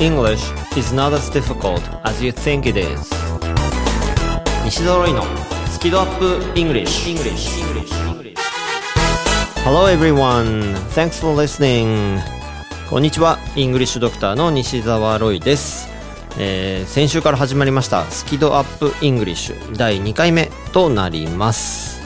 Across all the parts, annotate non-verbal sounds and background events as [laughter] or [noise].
English is not as difficult as you think it is. 西澤ロイのスキドアップ English, English. Hello everyone. Thanks for listening. こんにちは。 English Doctor の西澤ロイです、えー先週から始まりましたスキ度 UP English 第2回目となります。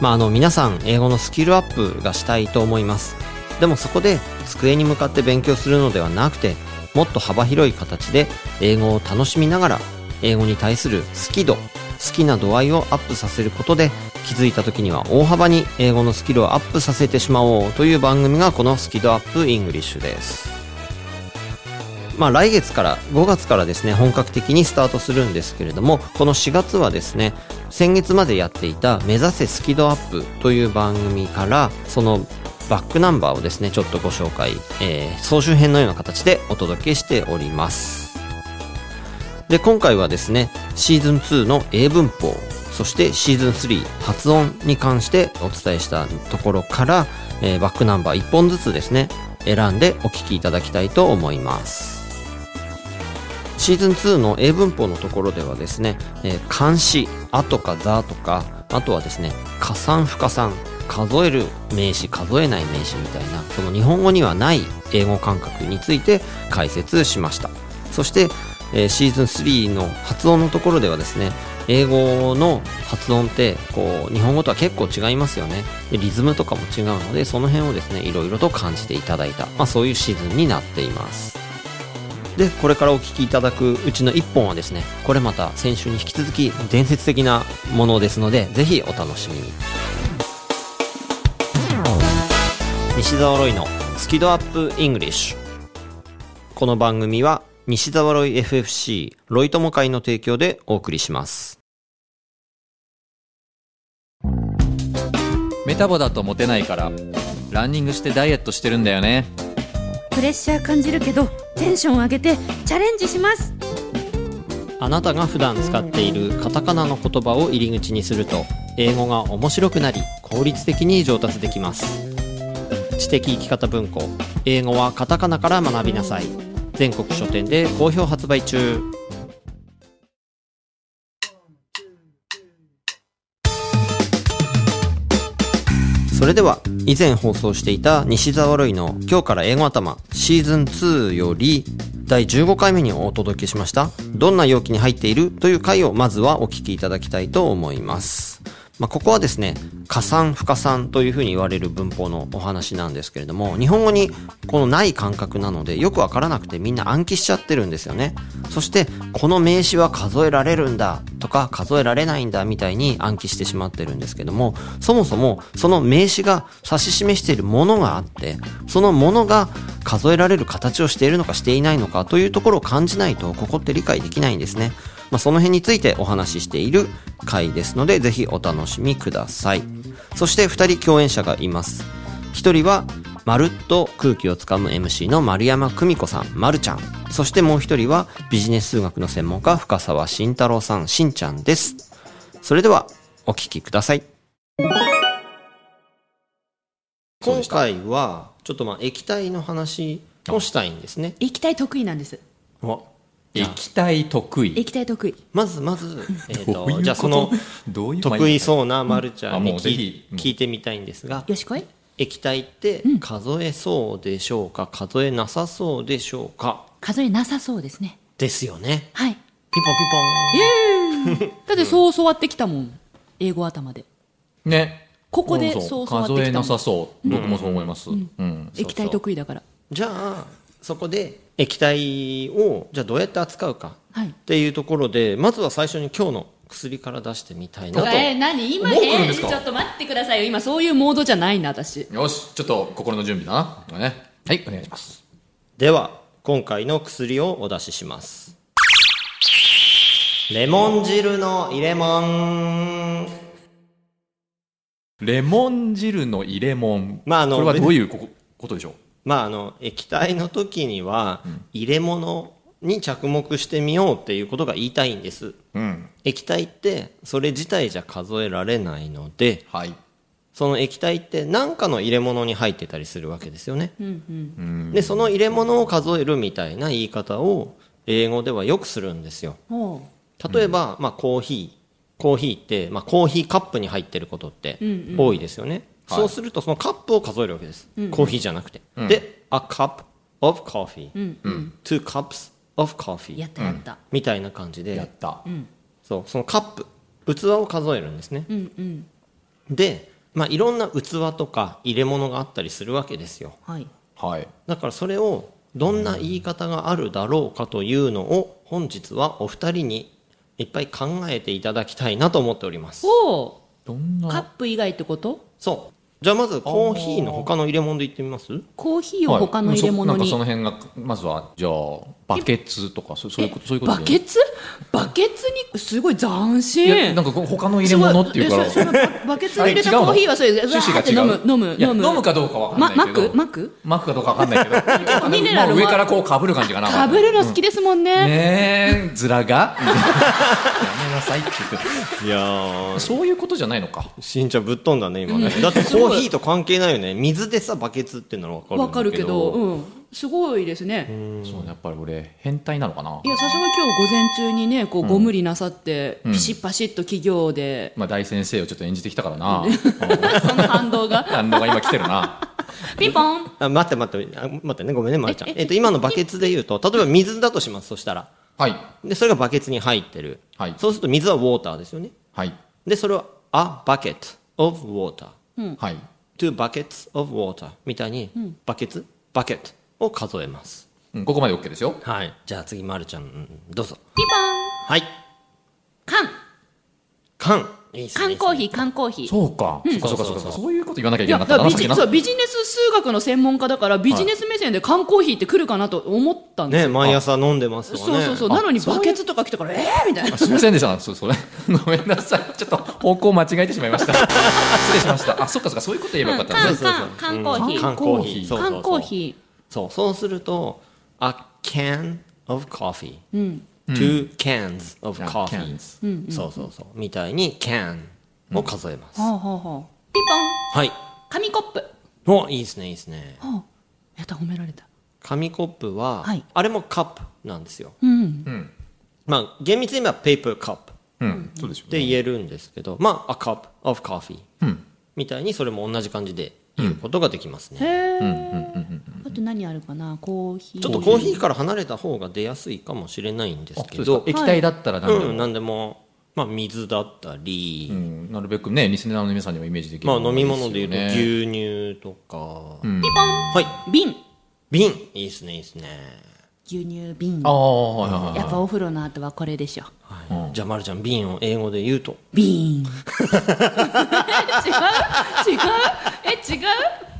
まああの皆さん英語のスキルアップがしたいと思います。でもそこで机に向かって勉強するのではなくてもっと幅広い形で英語を楽しみながら英語に対する好き度好きな度合いをアップさせることで気づいた時には大幅に英語のスキルをアップさせてしまおうという番組がこのスキドアップイングリッシュです。まあ来月から5月からですね本格的にスタートするんですけれどもこの4月はですね先月までやっていた目指せスキドアップという番組からそのバックナンバーをですねちょっとご紹介、えー総集編のような形でお届けしております。で今回はですねシーズン2の英文法そしてシーズン3発音に関してお伝えしたところから、えーバックナンバー1本ずつですね選んでお聞きいただきたいと思います。シーズン2の英文法のところではですね、えー漢詞、あとかざとか、あとはですね、加算不加算、数える名詞、数えない名詞みたいな、その日本語にはない英語感覚について解説しました。そして、えーシーズン3の発音のところではですね、英語の発音って、こう、日本語とは結構違いますよね。でリズムとかも違うので、その辺をですね、いろいろと感じていただいた、まあそういうシーズンになっています。でこれからお聞きいただくうちの1本はですねこれまた先週に引き続き伝説的なものですのでぜひお楽しみに西澤ロイのスキドアップイングリッシュ。この番組は西澤ロイ FFC ロイ友会の提供でお送りします。メタボだとモテないからランニングしてダイエットしてるんだよね。プレッシャー感じるけどテンション上げてチャレンジします。あなたが普段使っているカタカナの言葉を入り口にすると英語が面白くなり効率的に上達できます知的生き方文庫。英語はカタカナから学びなさい。全国書店で好評発売中。それでは以前放送していた西澤ロイの今日から英語頭シーズン2より第15回目にお届けしました。どんな容器に入っているという回をまずはお聞きいただきたいと思います。まあ、ここはですね、加算不加算というふうに言われる文法のお話なんですけれども、日本語にこのない感覚なのでよくわからなくてみんな暗記しちゃってるんですよね。そして、この名詞は数えられるんだとか数えられないんだみたいに暗記してしまってるんですけども、そもそもその名詞が指し示しているものがあって、そのものが数えられる形をしているのかしていないのかというところを感じないと、ここって理解できないんですね。まあ、その辺についてお話ししている回ですので、ぜひお楽しみください。そして二人共演者がいます。一人は、まるっと空気をつかむ MC の丸山久美子さん、まるちゃん。そしてもう一人は、ビジネス数学の専門家、深沢慎太郎さん、しんちゃんです。それでは、お聞きください。今回は、ちょっとまあ液体の話をしたいんですね。液体得意なんですお液体得意。液体得意。まずまず、[laughs] えーとと？じゃあそのどういう得意そうなまるちゃんに聞聞いてみたいんですが。よしこい。液体って数えそうでしょうか？数えなさそうでしょうか？数えなさそうですね。ですよね。はい。ピンポンピンポン。[laughs] だってそう教わってきたもん。英語頭で。ね。ここでそう。教わってきたもん。数えなさそう。僕もそう思います。うん。液体得意だから。じゃあそこで液体をじゃあどうやって扱うかはい。っていうところでまずは最初に今日の薬から出してみたいなとえー、何？今もう来るんですか？ちょっと待ってくださいよ。今そういうモードじゃないな私。よしちょっと心の準備だな。ね。はいお願いします。では今回の薬をお出しします。レモン汁の入れもんレモン汁の入れもんまああのこれはどういうことでしょう？まああの液体の時には入れ物に着目してみようっていうことが言いたいんですうん液体ってそれ自体じゃ数えられないのではいその液体って何かの入れ物に入ってたりするわけですよね。うんうんで、その入れ物を数えるみたいな言い方を英語ではよくするんですよ。ほ例えば、まあコーヒー。コーヒーって、まあコーヒーカップに入ってることって多いですよね。はいそうするとそのカップを数えるわけです。コーヒーじゃなくて。で、a cup of coffee、two cups of う coffee やったやった、みたいな感じで、やった、そう、そのカップ、器を数えるんですね。うんうん。で、まあいろんな器とか入れ物があったりするわけですよ。はい。はい。だからそれをどんな言い方があるだろうかというのを本日はお二人にいっぱい考えていただきたいなと思っております。おどんカッなプ以外ってこと？そう。じゃあまずコーヒーの他の入れ物で言ってみます？コーヒーを他の入れ物に、はい。そなんかその辺がまずはじゃあバケツとかそういうことそういうことバケツ？バケツにすごい斬い新やなんかこう他の入れ物っていうかバケツに入れたコーヒーはそれで趣旨が違う。飲むいや飲む飲む。かどうかわかんまないけど。巻く巻く巻くかどうかわかんないけど。構 [laughs] ミネラル上からこうかぶる感じかな。かぶるの好きですもんね、ねえズラが？[laughs] やめなさいって言っていやー、そういうことじゃないのか。しんちゃんぶっ飛んだね、今ね。だってコーヒーと関係ないよね。水でさ、バケツっていうのはわかるんだわかるけど、うん、すごいですね。そうねやっぱり俺変態なのかな？いや、さすが今日午前中にね、こう、ご無理なさって、ん。ピシッパシッと企業で、まあ大先生をちょっと演じてきたからな。[laughs] その反動が、[laughs] 反応が今来てるな。[laughs] ピンポン。あ待って待って。あ待ってね。ごめんねまるちゃん。ええっと今のバケツで言うと例えば水だとしますそしたら。はい。でそれがバケツに入ってる、はい。そうすると水はウォーターですよね。はい。でそれは a bucket of water はい。two buckets of water みたいに、バケツバケットを数えます。うん。ここまで OK ですよ。はい。じゃあ次まるちゃんうんどうぞ。ピンポン。はい。缶。缶。缶コーヒー、缶コーヒー。そうか、そうかそうかそうか。そういうこと言わなきゃいけなかった。なだからビジそうビジネス数学の専門家だから、ビジネス目線で缶コーヒーって来るかなと思ったんですよ。ね毎朝飲んでますとかね。そうそうそう。なのにバケツとか来たから、えー？みたいな。あすみませんでした。そそれ。[laughs] ごめんなさい。ちょっと方向間違えてしまいました。[laughs] 失礼しました。あそっかそっか。そういうこと言えばよかった缶ですね。缶缶コーヒー。缶コーヒー。そうそうそう。缶コーヒそうそうすると a can of coffee、two cans of あ coffee、cans そうそうそうみたいに can を数えます、ー。ほうほうほう。ピンポン。はい。紙コップ。おいいですねいいですね。やった、褒められた。紙コップは、はい。あれもカップなんですよ。うん。うん。まあ厳密に言えばペーパーカップ。って言えるんですけどまあ a cup of coffee うん。みたいにそれも同じ感じで言うことができますね、へえ。うんうんうんあと何あるかな？コーヒー。ちょっとコーヒーから離れた方が出やすいかもしれないんですあけど液体だったら何でもうん、なんでも、まあ、水だったり、うん。なるべくねリスナーの皆さんにもイメージできるまあ、飲み物でいうと牛乳とか、うんピン。ポンはい。瓶。瓶。いいですねいいですね、牛乳瓶。あ。あはいはいはいやっぱお風呂の後はこれでしょ。はい。じゃあ、ま、るちゃん瓶を英語で言うと。ビーン。[laughs] 違う？違う？え、違う？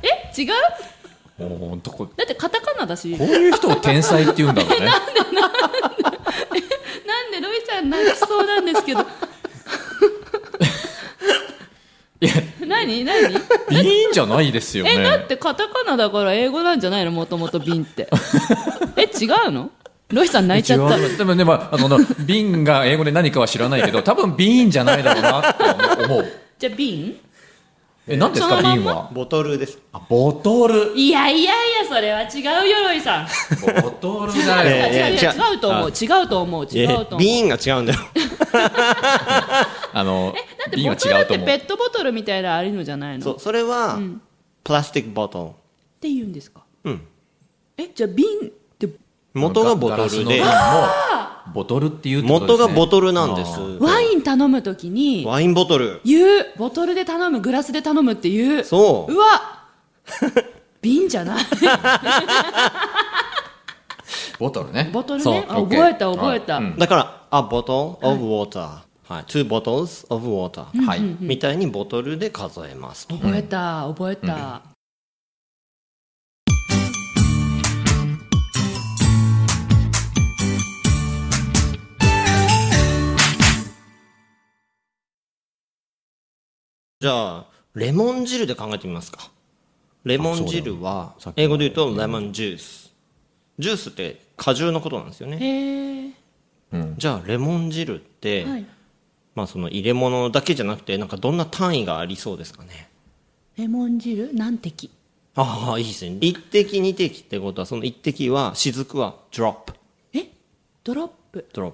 え、違う？おーどこだってカタカナだし。こういう人を天才って言うんだろうね [laughs] なんでロイさん泣きそうなんですけど。いや何？何？いいんじゃないですよねえ、だってカタカナだから英語なんじゃないの？もともと瓶って。え、違うの？ロイさん泣いちゃった。でもね、まあ、あの、瓶が英語で何かは知らないけど、多分瓶じゃないだろうなって思う。じゃあ瓶え、何ですか、そのまん瓶は？ボトルですあ、ボトル。いやいやいや、それは違うよ、ロイさん。ボトル違うだよ。いやいや違う違う違う違うと思う。違うと思う。違えうと思う。瓶が違うんだよ [laughs] あのだっ、て瓶はボトルってペ。ットボトルみたいなのあるのじゃないの？っそうそれは、プラスティックボトて言うんですか？ルうんえ、じゃあ瓶って元がボトルでガラスの瓶もボトルっていうってことですね元がボトルなんですワイン頼むときにワインボトル。言うボトルで頼むグラスで頼むって言うそう。うわ瓶じゃない。[laughs] ボトルね。ボトルね？あ覚えた覚えた、はいうん。だから a bottle of water、はい、two bottles of water、はい。みたいにボトルで数えますと、覚えた覚えた、じゃあレモン汁で考えてみますか。レモン汁はさっきの英語で言うとレモンジュースジュースって果汁のことなんですよね。じゃあレモン汁って、はい。まあその入れ物だけじゃなくてなんかどんな単位がありそうですかね。レモン汁？何滴？ああいいですね。一滴二滴ってことはその一滴は雫は drop え？ドロップ？drop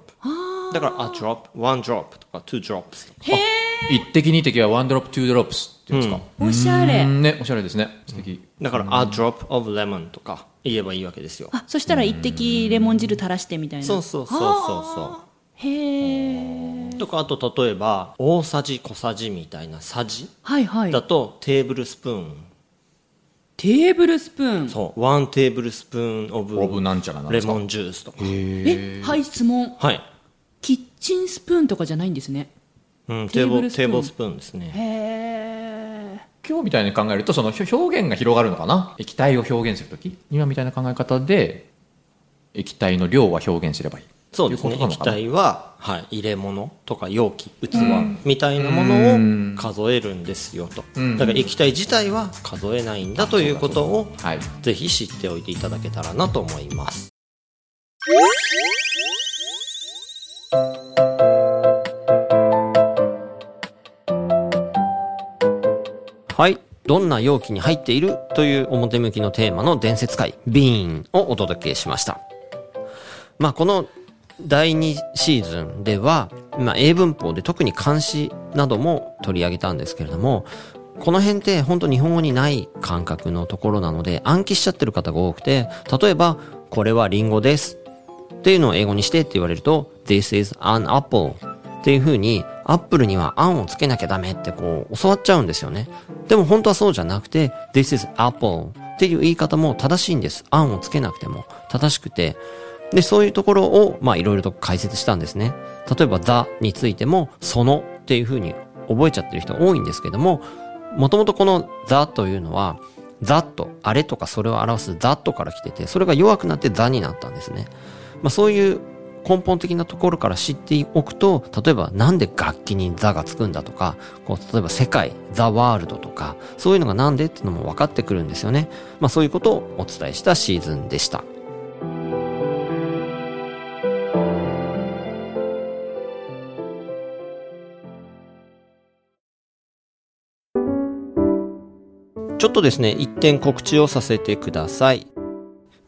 だから a drop one drop とか two drops へえ一滴二滴は one drop, two drops っていうんですか？おしゃれ。うん。ね、おしゃれですね。素敵。だから a drop of lemon とか言えばいいわけですよ。あそしたら一滴レモン汁垂らしてみたいな。そうそうそうそうそう。へえ。とかあと例えば大さじ小さじみたいなさじはいはい。だと tablespoon。tablespoon？そう。 one tablespoon of of なんちゃら lemon juice とか。えはい質問。はい、キッチンスプーンとかじゃないんですねうん、テテーブルスプーン。テーブルスプーンですね。へえ今日みたいに考えるとその表現が広がるのかな？液体を表現するとき今みたいな考え方で液体の量は表現すればいい。そうですね。液体は、はい、入れ物とか容器器みたいなものを数えるんですよと。うん。だから液体自体は数えないんだということをはい。ぜひ知っておいていただけたらなと思いますはい。どんな容器に入っているという表向きのテーマの伝説会ビーンをお届けしました。まあこの第2シーズンでは、まあ、英文法で特に漢詩なども取り上げたんですけれどもこの辺って本当日本語にない感覚のところなので暗記しちゃってる方が多くて例えばこれはリンゴですっていうのを英語にしてって言われると This is an apple っていう風にアップルにはあんをつけなきゃダメってこう教わっちゃうんですよね。でも本当はそうじゃなくて This is apple っていう言い方も正しいんです。あんをつけなくても正しくて。で、そういうところをまあいろいろと解説したんですね。例えば the についてもそのっていう風に覚えちゃってる人多いんですけども、もともとこの the というのは that あれとかそれを表す that から来てて、それが弱くなって the になったんですね。まあそういう根本的なところから知っておくと、例えばなんで楽器に座がつくんだとか、こう例えば世界、ザ・ワールドとか、そういうのがなんでっていうのも分かってくるんですよね。まあそういうことをお伝えしたシーズンでした。ちょっとですね、一点告知をさせてください。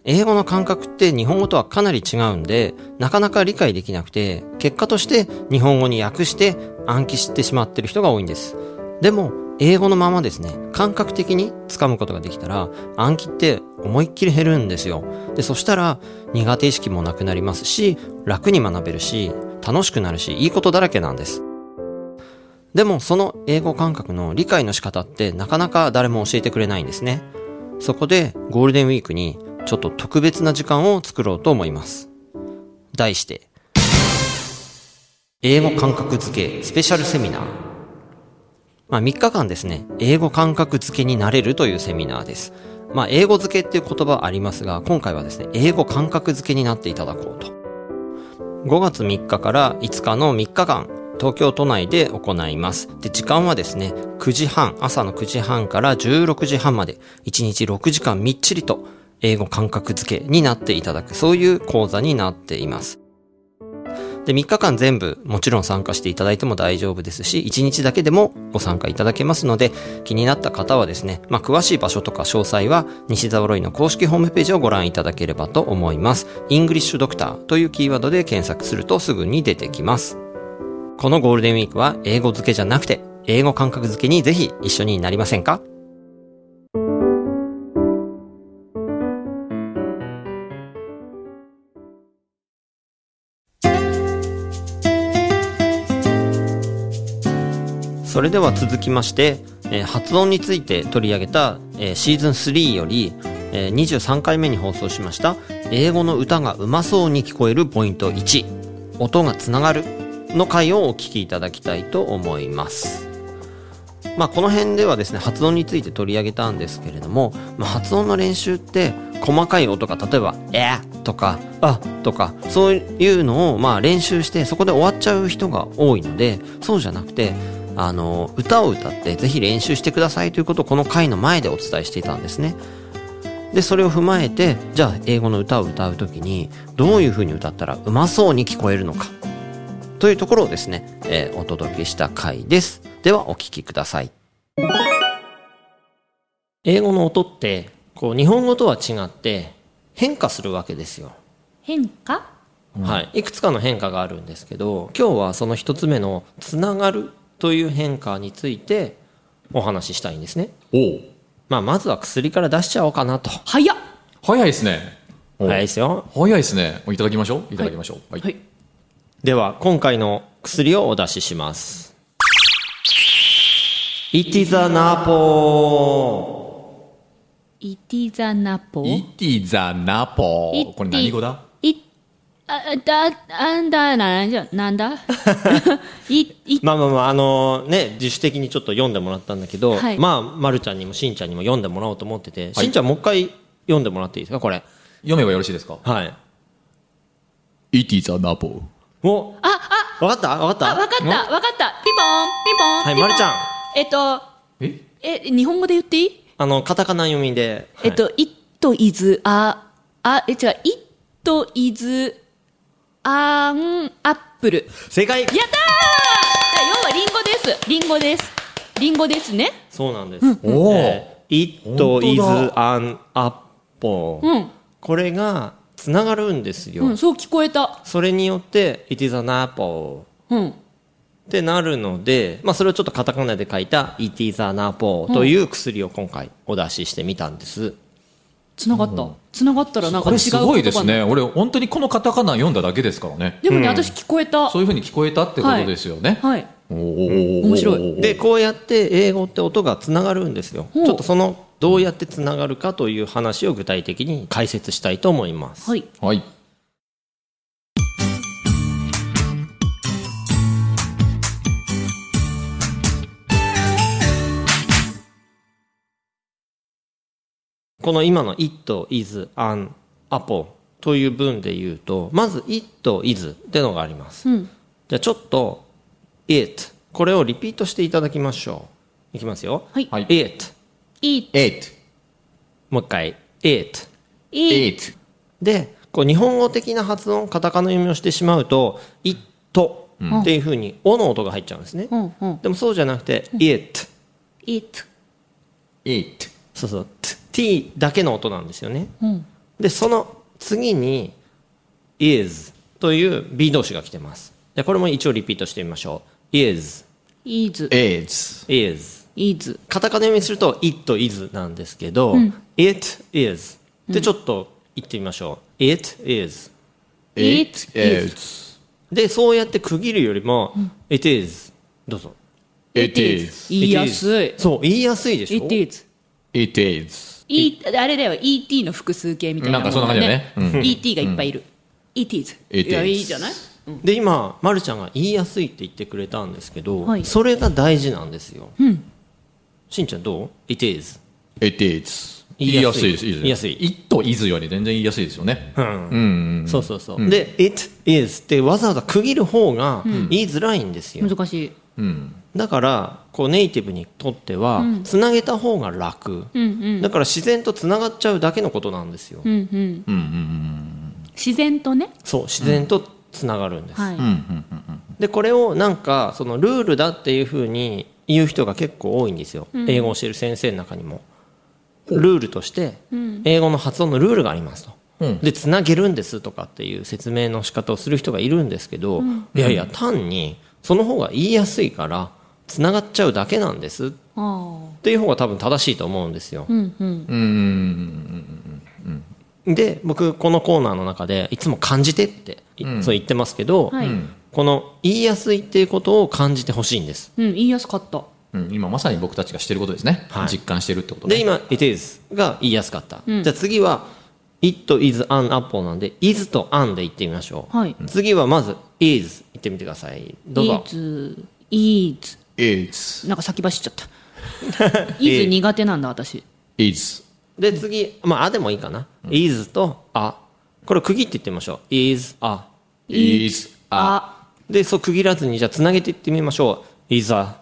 英語の感覚って日本語とはかなり違うんで、なかなか理解できなくて、結果として日本語に訳して暗記してしまってる人が多いんです。でも、英語のままですね、感覚的に掴むことができたら、暗記って思いっきり減るんですよ。で、そしたら苦手意識もなくなりますし、楽に学べるし、楽しくなるし、いいことだらけなんです。でも、その英語感覚の理解の仕方ってなかなか誰も教えてくれないんですね。そこで、ゴールデンウィークにちょっと特別な時間を作ろうと思います。題して、英語感覚付けスペシャルセミナー。まあ3日間ですね、英語感覚付けになれるというセミナーです。まあ英語付けっていう言葉ありますが、今回はですね、英語感覚付けになっていただこうと。5月3日から5日の3日間、東京都内で行います。で、時間はですね、9時半、朝の9時半から16時半まで、1日6時間みっちりと、英語感覚付けになっていただく、そういう講座になっています。で、3日間全部もちろん参加していただいても大丈夫ですし、1日だけでもご参加いただけますので、気になった方はですね、まあ、詳しい場所とか詳細は西沢ロイの公式ホームページをご覧いただければと思います。イングリッシュドクターというキーワードで検索するとすぐに出てきます。このゴールデンウィークは英語付けじゃなくて、英語感覚付けにぜひ一緒になりませんか？それでは続きまして、えー発音について取り上げた、えーシーズン3より、えー23回目に放送しました英語の歌がうまそうに聞こえるポイント1音がつながるの回をお聞きいただきたいと思います。まあこの辺ではですね発音について取り上げたんですけれども、まあ、発音の練習って細かい音が例えば「え」とか「あ」とかそういうのをまあ練習してそこで終わっちゃう人が多いのでそうじゃなくてあの歌を歌ってぜひ練習してくださいということをこの回の前でお伝えしていたんですね。でそれを踏まえてじゃあ英語の歌を歌う時にどういう風に歌ったらうまそうに聞こえるのか。というところをですね、えーお届けした回です。ではお聞きください。英語の音ってこう日本語とは違って変化するわけですよ、変化？はい、いくつかの変化があるんですけど今日はその一つ目の「つながる」という変化についてお話ししたいんですね、おおまあ、まずは薬から出しちゃおうかなと。早っ。早いですね。お早いですよ。早いですね。いただきましょう。い。ただきましょう。はい、はい。では今回の薬をお出しします。It is a napo イティザナポイティザナポイティこれ何語だ？いあだあんだなんじゃなんだ？[laughs] いいまあまあまああのね自主的にちょっと読んでもらったんだけど、はい。まあまるちゃんにもしんちゃんにも読んでもらおうと思ってて、しんちゃんもう一回読んでもらっていいですか？これ。読めばよろしいですか？はい。イティザナポおああわかった？わかった？あわかった。わかった。ピンポンピンポンはいまるちゃん。えっとえ？え日本語で言っていい？あのカタカナ読みで、はいえっと、it is a、あ、え、違う、it is an apple。正解やったー要はリンゴです。リンゴです。リンゴですね。そうなんです、おお、えー It is だ an apple、うん。これがつながるんですよ、うん、そう聞こえた。それによって It is an apple うん。ってなるので、まあ、それをちょっとカタカナで書いた It is an apple という薬を今回お出ししてみたんです、つながった？つながったらなんか違うこれすごいですね。俺本当にこのカタカナ読んだだけですからね。でもね、私聞こえた。そういうふうに聞こえたってことですよね、はい。おお面白い。でこうやって英語って音がつながるんですよ。ちょっとそのどうやってつながるかという話を具体的に解説したいと思います、はい。はいこの今の It is an apple という文で言うとまず It is ってのがあります、うん。じゃあちょっと It これをリピートしていただきましょう。いきますよ、はい。はい。It it, eight もう一回。It it, eight でこう日本語的な発音カタカナ読みをしてしまうと「it」っていうふうに「お」の音が入っちゃうんですね、うん、うん。でもそうじゃなくて「it it, eight」そうそう「t」だけの音なんですよね。うん。でその次に「is」という B 動詞が来てます。じゃあこれも一応リピートしてみましょう「is」is, eight「is」is, カタカナ読みすると「it is」なんですけど「it is」でちょっと言ってみましょう「it is」It eight でそうやって区切るよりも「it is」どうぞ。It is 言いやすい。そう言いやすいでしょ？It is. it is E、あれだよ、ET の複数形みたいなもなんかそんな感じだね。うん。ET がいっぱいいる。it is. It いや、いいじゃない？で今、ま、るちゃんが言いやすいって言ってくれたんですけど、はい。それが大事なんですよ、しんちゃんどう ?it is it is 言いやすい。言いやすいです。言いやすい。It is より全然言いやすいですよね。うん。そうそうそう、で it is ってわざわざ区切る方が言いづらいんですよ、難しい。うんだからこうネイティブにとってはつなげた方が楽、うんうん。だから自然とつながっちゃうだけのことなんですよ、うんうん。うんうん自然とね。そう自然とつながるんです、はい。うんうんうんでこれをなんかそのルールだっていうふうに言う人が結構多いんですよ、英語を教える先生の中にも。ルールとして英語の発音のルールがありますと、うん。でつなげるんですとかっていう説明の仕方をする人がいるんですけど、いやいや単にその方が言いやすいからつながっちゃうだけなんです。っあ。ていう方が多分正しいと思うんですよ。あ。、うん。うん。うんうんで僕このコーナーの中でいつも感じてって、いそう言ってますけど、はい。この言いやすいっていうことを感じてほしいんです。うん、言いやすかった。うん今まさに僕たちがしてることですね。はい。実感してるってことね。で今「it is」が言いやすかった、じゃあ次は「it is an apple」なんで「is」と「an」で言ってみましょう、はい。次はまず「is」言ってみてください。どうぞ。Is, is. Is なんか先走っちゃった。[laughs] is 苦手なんだ、私。is で次まあ「あ」でもいいかな「is」と「あ」これを区切って言ってみましょう「is a is a あ、」でそう区切らずにじゃあつなげていってみましょう「is a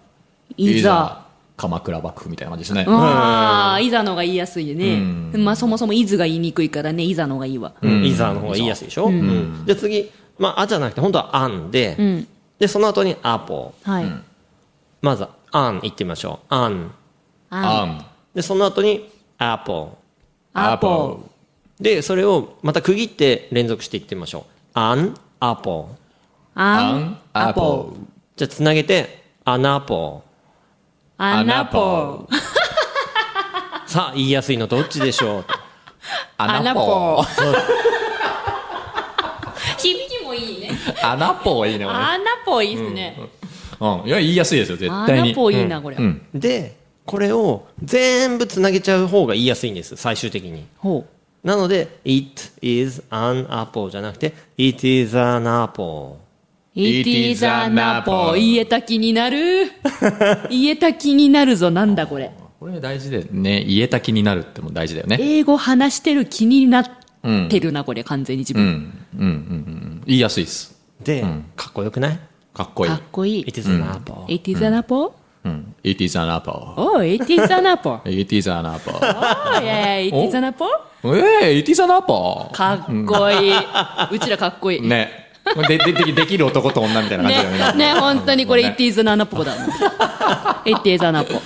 いざ。鎌倉幕府みたいな感じですね。ああ、いざのが言いやすいね。まあそもそもいずが言いにくいからね、いざのがいいわ。」「is a」の方が言いやすいでしょ、うん。じゃあ次「まあ」あじゃなくて本当は「an」で、うん。でその後に「apple はい。」まず「an」言ってみましょう「an」あ an でその後に apple アポでそれをまた区切って連続していってみましょう。an apple アンアポじゃあつなげて an apple アナポさあ言いやすいのどっちでしょう？と [laughs] アナポ [laughs] 響きもいいね。アナポいいねアナポいいですね。うんいや言いやすいですよ絶ア対に。いいなこれ。うん。でこれを全部つなげちゃう方が言いやすいんです最終的に。ほう。なので It is an apple じゃなくて It is an apple It is an apple 言えた気になる？[laughs] 言えた気になるぞなんだこれ。これ大事でね。言えた気になるっても大事だよね。英語話してる気になってるなこれ完全に自うん。分うん。うん。うん。言いやすいです。で、かっこよくない？かっこいいかっこいい It is an apple、It is an apple うん It is an apple Oh it is an apple It is an apple Oh yeah it is an apple ええ It is an apple かっこいいうちらかっこいいねねでででできる男と女みたいな感じだよねね本当にこれ It is an apple だもん It is an apple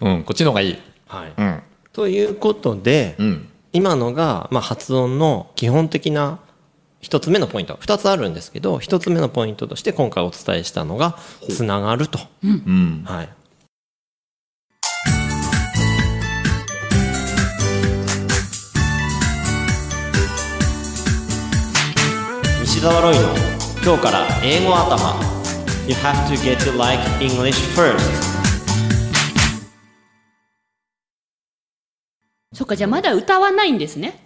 うんこっちの方がいいはいうんということで、うん今のが、まあ、発音の基本的な一つ目のポイント。二つあるんですけど一つ目のポイントとして今回お伝えしたのがつながると、うん。はい、西澤ロイの今日から英語頭。You have to get to like English first. そっかじゃあまだ歌わないんですね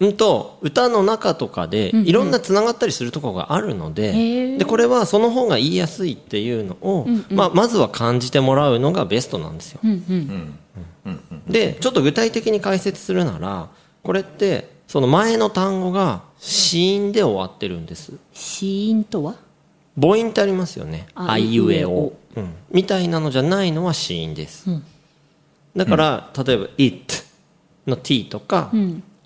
うんと歌の中とかでんうん。いろんなつながったりするところがあるので,、へー。でこれはその方が言いやすいっていうのを、まあ、まずは感じてもらうのがベストなんですよ。うんうん。でちょっと具体的に解説するならこれってその前の単語が子音で終わってるんです。子音とは？母音ってありますよね。ああいうえいうえお、うん、みたいなのじゃないのは子音です、うん。だから、例えば「it」の「t」とか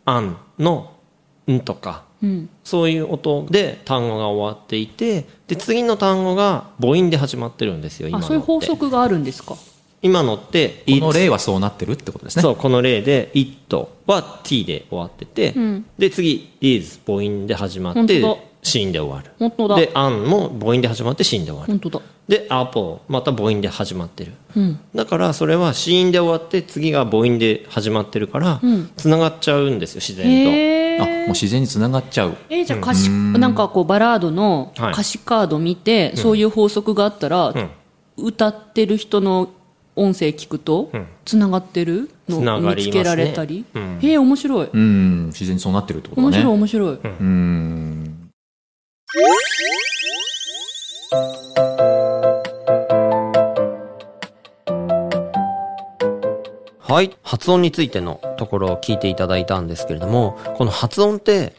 うん「an」の「ん」とかうん。そういう音で単語が終わっていてで次の単語が母音で始まってるんですよ今のって。あそういう法則があるんですか？今のってこの例はそうなってるってことですね。そうこの例で「it」は t で終わってて、うん。で次「is」母音で始まって本当だ。子音で終わる。本当だ。で「an」も母音で始まって子音で終わる。本当だ。で「apple」また母音で始まってる。うん。だからそれは子音で終わって次が母音で始まってるからうん。つながっちゃうんですよ自然へあもうえ自然につながっちゃう。えーじゃあ歌詞なんかこうバラードのはい。歌詞カード見て、そういう法則があったら、ん。歌ってる人の音声聞くとん。つながってるのつながりますね。見つけられたり、うん。へえ面白い。うん自然にそうなってるってことだね。面白い面白い、うん。はい。発音についてのところを聞いていただいたんですけれどもこの発音って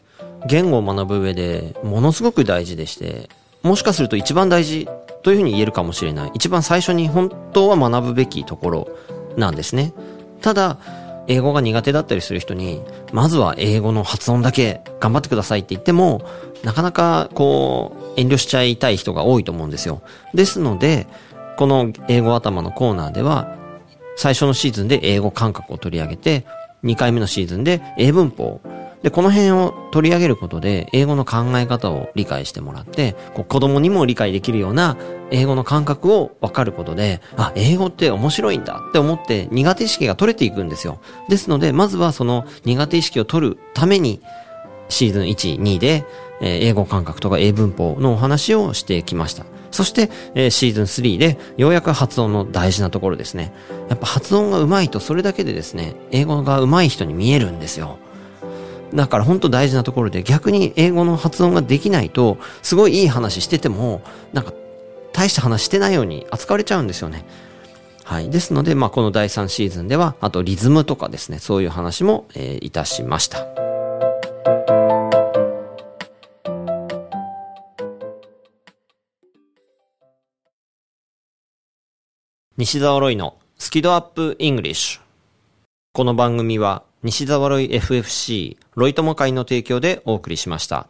言語を学ぶ上でものすごく大事でしてもしかすると一番大事というふうに言えるかもしれない一番最初に本当は学ぶべきところなんですねただ英語が苦手だったりする人にまずは英語の発音だけ頑張ってくださいって言ってもなかなかこう遠慮しちゃいたい人が多いと思うんですよですのでこの英語頭のコーナーでは最初のシーズンで英語感覚を取り上げて、2回目のシーズンで英文法。で、この辺を取り上げることで、英語の考え方を理解してもらって、こう子供にも理解できるような英語の感覚を分かることで、あ、英語って面白いんだって思って苦手意識が取れていくんですよ。ですので、まずはその苦手意識を取るために、シーズン1、2で、え英語感覚とか英文法のお話をしてきました。そして、えシーズン3で、ようやく発音の大事なところですね。やっぱ発音が上手いとそれだけでですね、英語が上手い人に見えるんですよ。だから本当大事なところで逆に英語の発音ができないと、すごいいい話してても、なんか大した話してないように扱われちゃうんですよね。はい。ですので、まあこの第3シーズンでは、あとリズムとかですね、そういう話も、えーいたしました。西澤ロイのスキドアップイングリッシュ。この番組は西澤ロイ FFC ロイ友会の提供でお送りしました。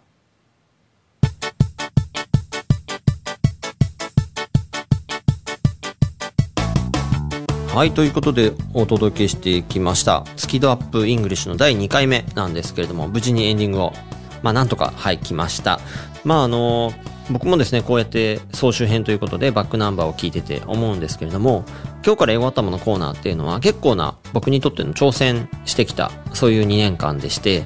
はい、ということでお届けしてきました。スキドアップイングリッシュの第2回目なんですけれども、無事にエンディングを、まあなんとか、はい、来ました。まああの、僕もですね、こうやって総集編ということでバックナンバーを聞いてて思うんですけれども、今日から英語頭のコーナーっていうのは結構な僕にとっての挑戦してきた、そういう2年間でして、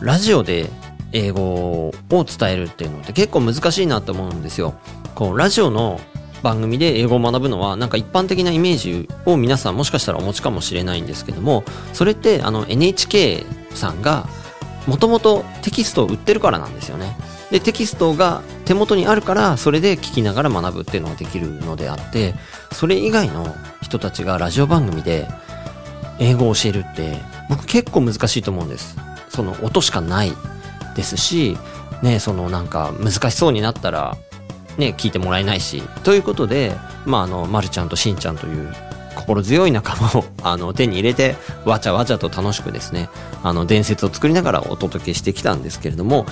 ラジオで英語を伝えるっていうのって結構難しいなと思うんですよ。こう、ラジオの番組で英語を学ぶのはなんか一般的なイメージを皆さんもしかしたらお持ちかもしれないんですけどもそれってあの NHK さんがもともとテキストを売ってるからなんですよねでテキストが手元にあるからそれで聞きながら学ぶっていうのができるのであってそれ以外の人たちがラジオ番組で英語を教えるって僕結構難しいと思うんですその音しかないですしねそのなんか難しそうになったらね、聞いてもらえないし。ということで、まあ、あの、まるちゃんとしんちゃんという心強い仲間を、[laughs] あの、手に入れて、わちゃわちゃと楽しくですね、あの、伝説を作りながらお届けしてきたんですけれども、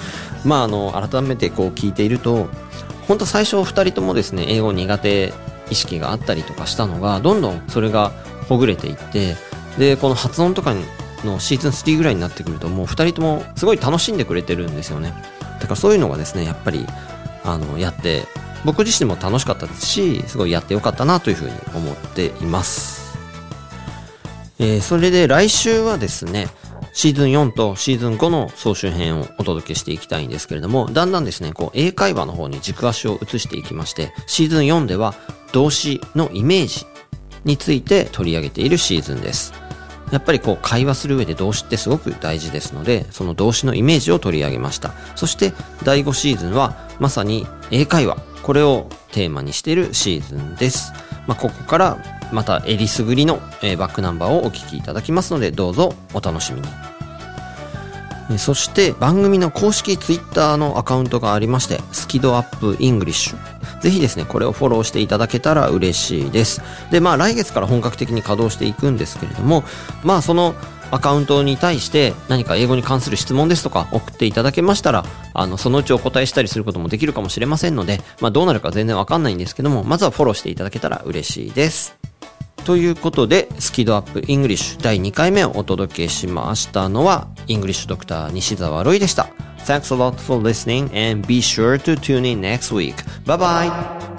まあ、あの、改めてこう聞いていると、本当最初二人ともですね、英語苦手意識があったりとかしたのが、どんどんそれがほぐれていって、で、この発音とかのシーズン3ぐらいになってくると、もう二人ともすごい楽しんでくれてるんですよね。だからそういうのがですね、やっぱり、あの、やって、僕自身も楽しかったですし、すごいやってよかったなというふうに思っています。えーそれで来週はですね、シーズン4とシーズン5の総集編をお届けしていきたいんですけれども、だんだんですね、こう、英会話の方に軸足を移していきまして、シーズン4では動詞のイメージについて取り上げているシーズンです。やっぱりこう会話する上で動詞ってすごく大事ですので、その動詞のイメージを取り上げました。そして第5シーズンはまさに英会話、これをテーマにしているシーズンです。まあ、ここからまたえりすぐりの、えーバックナンバーをお聞きいただきますので、どうぞお楽しみに。そして番組の公式ツイッターのアカウントがありまして、スキドアップイングリッシュ。ぜひですね、これをフォローしていただけたら嬉しいです。で、まあ来月から本格的に稼働していくんですけれども、まあそのアカウントに対して何か英語に関する質問ですとか送っていただけましたら、あの、そのうちお答えしたりすることもできるかもしれませんので、まあどうなるか全然わかんないんですけども、まずはフォローしていただけたら嬉しいです。ということで、スキ度 UP English 第2回目をお届けしましたのは、 English Doctor 西澤ロイでした。Thanks a lot for listening and be sure to tune in next week. Bye bye!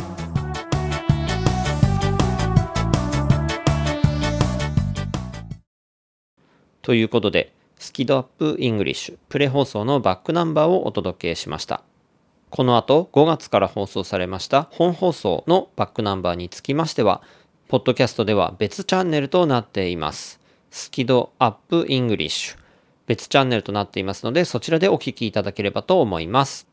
ということで、スキ度 UP English プレ放送のバックナンバーをお届けしました。この後5月から放送されました本放送のバックナンバーにつきましては、ポッドキャストでは別チャンネルとなっています。スキドアップイングリッシュ。別チャンネルとなっていますので、そちらでお聴きいただければと思います。